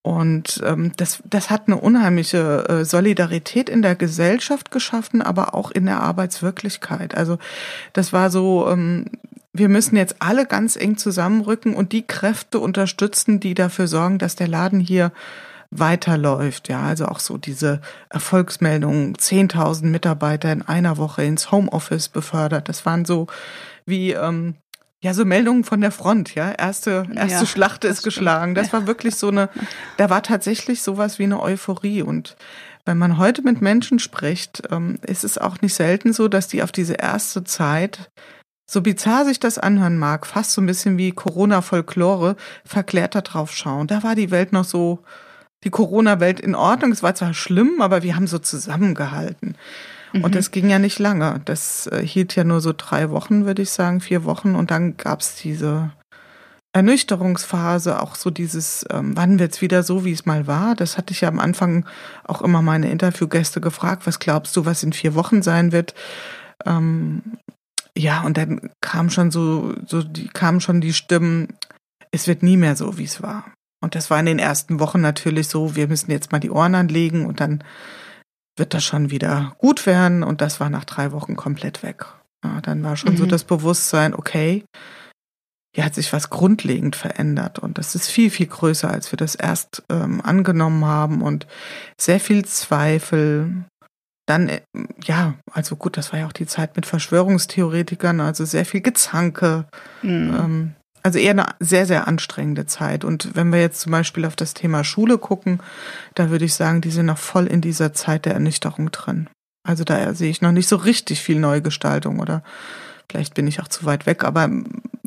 Und ähm, das, das hat eine unheimliche äh, Solidarität in der Gesellschaft geschaffen, aber auch in der Arbeitswirklichkeit. Also das war so, ähm, wir müssen jetzt alle ganz eng zusammenrücken und die Kräfte unterstützen, die dafür sorgen, dass der Laden hier weiterläuft. Ja, also auch so diese Erfolgsmeldungen, 10.000 Mitarbeiter in einer Woche ins Homeoffice befördert. Das waren so wie, ähm, ja, so Meldungen von der Front, ja. Erste, erste ja, Schlacht ist geschlagen. Das war wirklich so eine, da war tatsächlich sowas wie eine Euphorie. Und wenn man heute mit Menschen spricht, ähm, ist es auch nicht selten so, dass die auf diese erste Zeit so bizarr sich das anhören mag, fast so ein bisschen wie Corona-Folklore, verklärter drauf schauen. Da war die Welt noch so, die Corona-Welt in Ordnung. Es war zwar schlimm, aber wir haben so zusammengehalten. Mhm. Und das ging ja nicht lange. Das äh, hielt ja nur so drei Wochen, würde ich sagen, vier Wochen. Und dann gab's diese Ernüchterungsphase, auch so dieses, ähm, wann wird's wieder so, wie es mal war. Das hatte ich ja am Anfang auch immer meine Interviewgäste gefragt. Was glaubst du, was in vier Wochen sein wird? Ähm, ja, und dann kam schon so, so die kamen schon die Stimmen, es wird nie mehr so, wie es war. Und das war in den ersten Wochen natürlich so, wir müssen jetzt mal die Ohren anlegen und dann wird das schon wieder gut werden. Und das war nach drei Wochen komplett weg. Ja, dann war schon mhm. so das Bewusstsein, okay, hier hat sich was grundlegend verändert und das ist viel, viel größer, als wir das erst ähm, angenommen haben und sehr viel Zweifel. Dann, äh, ja, also gut, das war ja auch die Zeit mit Verschwörungstheoretikern, also sehr viel Gezanke. Mhm. Ähm, also eher eine sehr, sehr anstrengende Zeit. Und wenn wir jetzt zum Beispiel auf das Thema Schule gucken, da würde ich sagen, die sind noch voll in dieser Zeit der Ernüchterung drin. Also da sehe ich noch nicht so richtig viel Neugestaltung oder vielleicht bin ich auch zu weit weg, aber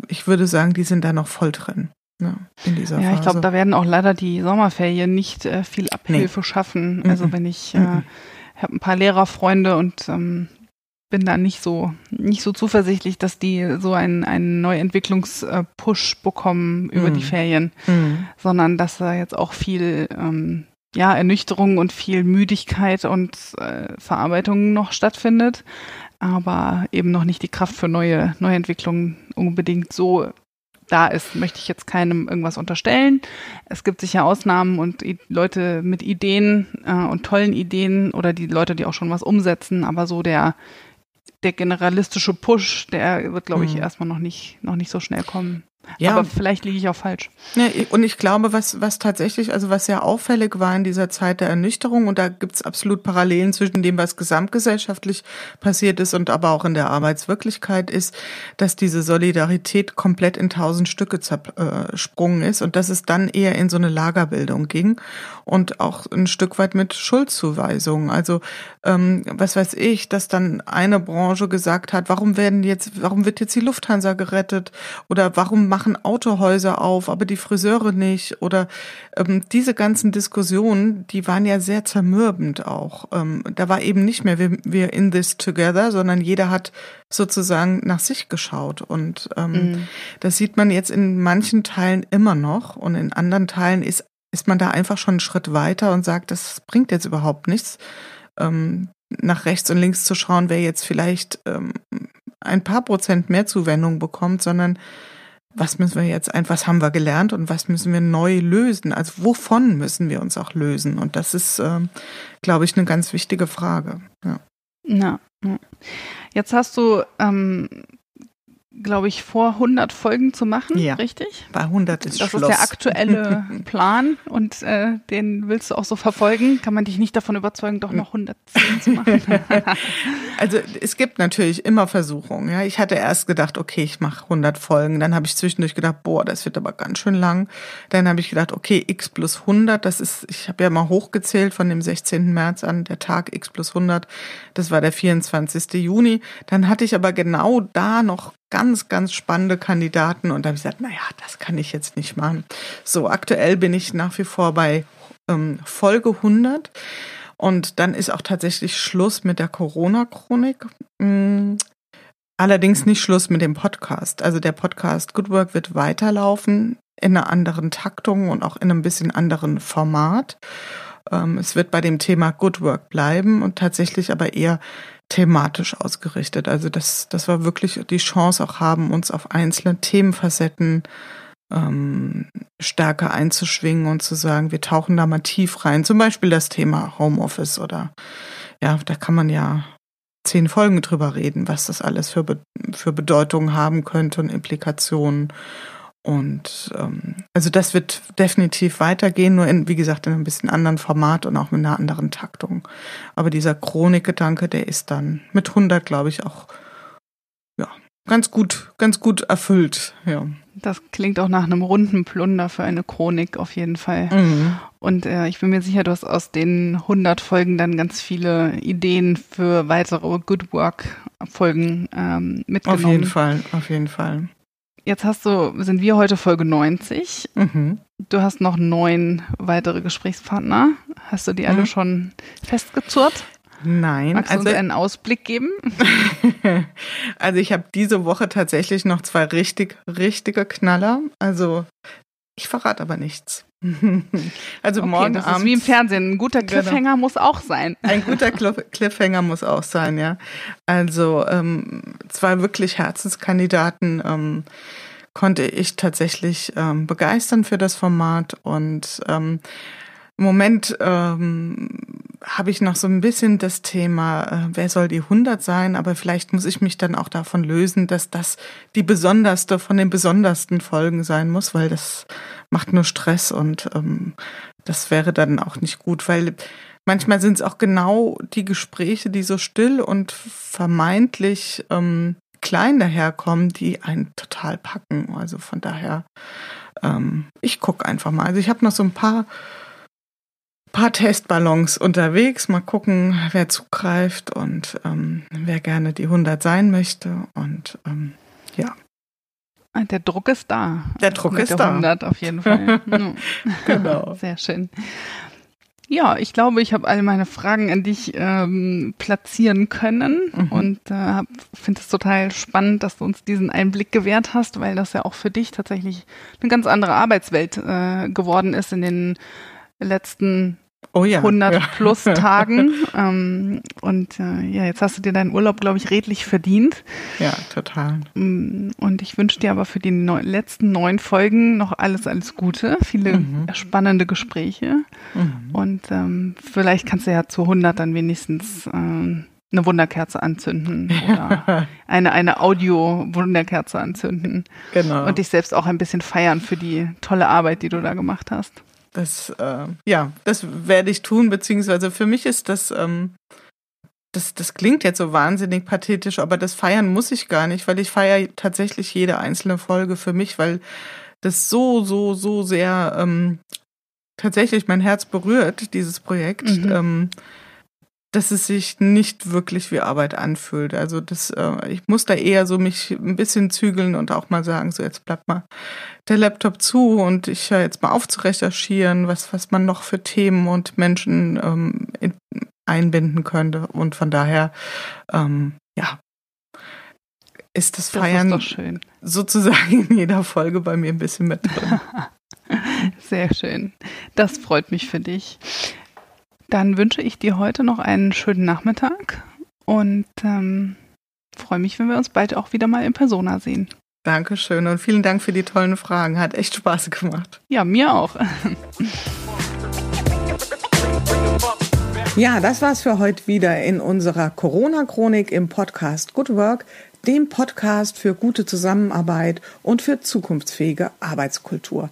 ich würde sagen, die sind da noch voll drin. Ja, ne, in dieser ja ich glaube, da werden auch leider die Sommerferien nicht äh, viel Abhilfe nee. schaffen. Also mhm. wenn ich, äh, mhm. habe ein paar Lehrerfreunde und ähm, bin da nicht so, nicht so zuversichtlich, dass die so einen, einen Neuentwicklungspush bekommen über mm. die mhm. Ferien, mm. sondern dass da jetzt auch viel, ähm, ja, Ernüchterung und viel Müdigkeit und äh, Verarbeitung noch stattfindet, aber eben noch nicht die Kraft für neue, neue Entwicklungen unbedingt so da ist, möchte ich jetzt keinem irgendwas unterstellen. Es gibt sicher Ausnahmen und Leute mit Ideen äh, und tollen Ideen oder die Leute, die auch schon was umsetzen, aber so der der generalistische Push, der wird, glaube ich, mhm. erstmal noch nicht, noch nicht so schnell kommen. Ja. Aber vielleicht liege ich auch falsch. Ja, und ich glaube, was, was tatsächlich, also was sehr auffällig war in dieser Zeit der Ernüchterung, und da gibt's absolut Parallelen zwischen dem, was gesamtgesellschaftlich passiert ist und aber auch in der Arbeitswirklichkeit, ist, dass diese Solidarität komplett in tausend Stücke zersprungen ist und dass es dann eher in so eine Lagerbildung ging und auch ein Stück weit mit Schuldzuweisungen. Also ähm, was weiß ich, dass dann eine Branche gesagt hat, warum werden jetzt, warum wird jetzt die Lufthansa gerettet oder warum machen Autohäuser auf, aber die Friseure nicht oder ähm, diese ganzen Diskussionen, die waren ja sehr zermürbend auch. Ähm, da war eben nicht mehr wir, wir in this together, sondern jeder hat sozusagen nach sich geschaut und ähm, mhm. das sieht man jetzt in manchen Teilen immer noch und in anderen Teilen ist ist man da einfach schon einen Schritt weiter und sagt, das bringt jetzt überhaupt nichts, ähm, nach rechts und links zu schauen, wer jetzt vielleicht ähm, ein paar Prozent mehr Zuwendung bekommt, sondern was müssen wir jetzt einfach, was haben wir gelernt und was müssen wir neu lösen? Also wovon müssen wir uns auch lösen? Und das ist, ähm, glaube ich, eine ganz wichtige Frage. Ja. Na, Jetzt hast du ähm, glaube ich, vor 100 Folgen zu machen, ja. richtig? Bei 100 ist Das Schluss. ist der aktuelle [LAUGHS] Plan und äh, den willst du auch so verfolgen. Kann man dich nicht davon überzeugen, doch noch 110 zu machen? [LAUGHS] also es gibt natürlich immer Versuchungen. Ja, ich hatte erst gedacht, okay, ich mache 100 Folgen. Dann habe ich zwischendurch gedacht, boah, das wird aber ganz schön lang. Dann habe ich gedacht, okay, x plus 100, das ist, ich habe ja mal hochgezählt von dem 16. März an, der Tag x plus 100, das war der 24. Juni. Dann hatte ich aber genau da noch ganz, ganz spannende Kandidaten und da habe ich gesagt, naja, das kann ich jetzt nicht machen. So, aktuell bin ich nach wie vor bei ähm, Folge 100 und dann ist auch tatsächlich Schluss mit der Corona-Chronik. Mhm. Allerdings nicht Schluss mit dem Podcast. Also der Podcast Good Work wird weiterlaufen in einer anderen Taktung und auch in einem bisschen anderen Format. Ähm, es wird bei dem Thema Good Work bleiben und tatsächlich aber eher thematisch ausgerichtet. Also das, das war wirklich die Chance auch haben, uns auf einzelne Themenfacetten ähm, stärker einzuschwingen und zu sagen, wir tauchen da mal tief rein. Zum Beispiel das Thema Homeoffice oder ja, da kann man ja zehn Folgen drüber reden, was das alles für, Be für Bedeutung haben könnte und Implikationen. Und ähm, also das wird definitiv weitergehen, nur in, wie gesagt, in einem bisschen anderen Format und auch mit einer anderen Taktung. Aber dieser Chronikgedanke, der ist dann mit 100, glaube ich, auch ja ganz gut, ganz gut erfüllt. Ja. Das klingt auch nach einem runden Plunder für eine Chronik auf jeden Fall. Mhm. Und äh, ich bin mir sicher, du hast aus den 100 Folgen dann ganz viele Ideen für weitere Good Work Folgen ähm, mitgenommen. Auf jeden Fall, auf jeden Fall. Jetzt hast du, sind wir heute Folge 90. Mhm. Du hast noch neun weitere Gesprächspartner. Hast du die alle mhm. schon festgezurrt? Nein. Magst du also, uns einen Ausblick geben? [LAUGHS] also ich habe diese Woche tatsächlich noch zwei richtig, richtige Knaller. Also ich verrate aber nichts. [LAUGHS] also okay, morgen das Abend. Ist wie im Fernsehen. Ein guter genau. Cliffhanger genau. muss auch sein. [LAUGHS] Ein guter Cliffhanger muss auch sein, ja. Also ähm, zwei wirklich Herzenskandidaten ähm, konnte ich tatsächlich ähm, begeistern für das Format und ähm, im Moment ähm, habe ich noch so ein bisschen das Thema, äh, wer soll die 100 sein, aber vielleicht muss ich mich dann auch davon lösen, dass das die besonderste von den besondersten Folgen sein muss, weil das macht nur Stress und ähm, das wäre dann auch nicht gut, weil manchmal sind es auch genau die Gespräche, die so still und vermeintlich ähm, klein daherkommen, die einen total packen. Also von daher, ähm, ich gucke einfach mal. Also ich habe noch so ein paar paar Testballons unterwegs. Mal gucken, wer zugreift und ähm, wer gerne die 100 sein möchte. Und ähm, ja. Ah, der Druck ist da. Der Druck Mit ist der da. 100 auf jeden Fall. [LAUGHS] genau. [LAUGHS] Sehr schön. Ja, ich glaube, ich habe alle meine Fragen an dich ähm, platzieren können mhm. und äh, finde es total spannend, dass du uns diesen Einblick gewährt hast, weil das ja auch für dich tatsächlich eine ganz andere Arbeitswelt äh, geworden ist in den letzten oh ja, 100 ja. plus [LAUGHS] Tagen. ähm, und äh, ja, jetzt hast du dir deinen Urlaub, glaube ich, redlich verdient. Ja, total. Mm, und ich wünsche dir aber für die neun, letzten neun Folgen noch alles, alles Gute, viele mhm. spannende Gespräche. Mhm. Und ähm, vielleicht kannst du ja zu 100 dann wenigstens ähm, eine Wunderkerze anzünden oder eine, eine Audio-Wunderkerze anzünden. Genau. Und dich selbst auch ein bisschen feiern für die tolle Arbeit, die du da gemacht hast. Das, äh, ja, das werde ich tun, beziehungsweise für mich ist das, ähm, das, das klingt jetzt so wahnsinnig pathetisch, aber das feiern muss ich gar nicht, weil ich feiere tatsächlich jede einzelne Folge für mich, weil das so, so, so sehr ähm, tatsächlich mein Herz berührt, dieses Projekt. Mhm. Ähm, dass es sich nicht wirklich wie Arbeit anfühlt. Also das, äh, ich muss da eher so mich ein bisschen zügeln und auch mal sagen, so jetzt bleibt mal der Laptop zu und ich höre jetzt mal auf zu recherchieren, was, was man noch für Themen und Menschen ähm, in, einbinden könnte. Und von daher, ähm, ja, ist das Feiern das ist sozusagen in jeder Folge bei mir ein bisschen mit drin. [LAUGHS] Sehr schön. Das freut mich für dich. Dann wünsche ich dir heute noch einen schönen Nachmittag und ähm, freue mich, wenn wir uns bald auch wieder mal in Persona sehen. Dankeschön und vielen Dank für die tollen Fragen. Hat echt Spaß gemacht. Ja, mir auch. Ja, das war's für heute wieder in unserer Corona-Chronik im Podcast Good Work, dem Podcast für gute Zusammenarbeit und für zukunftsfähige Arbeitskultur.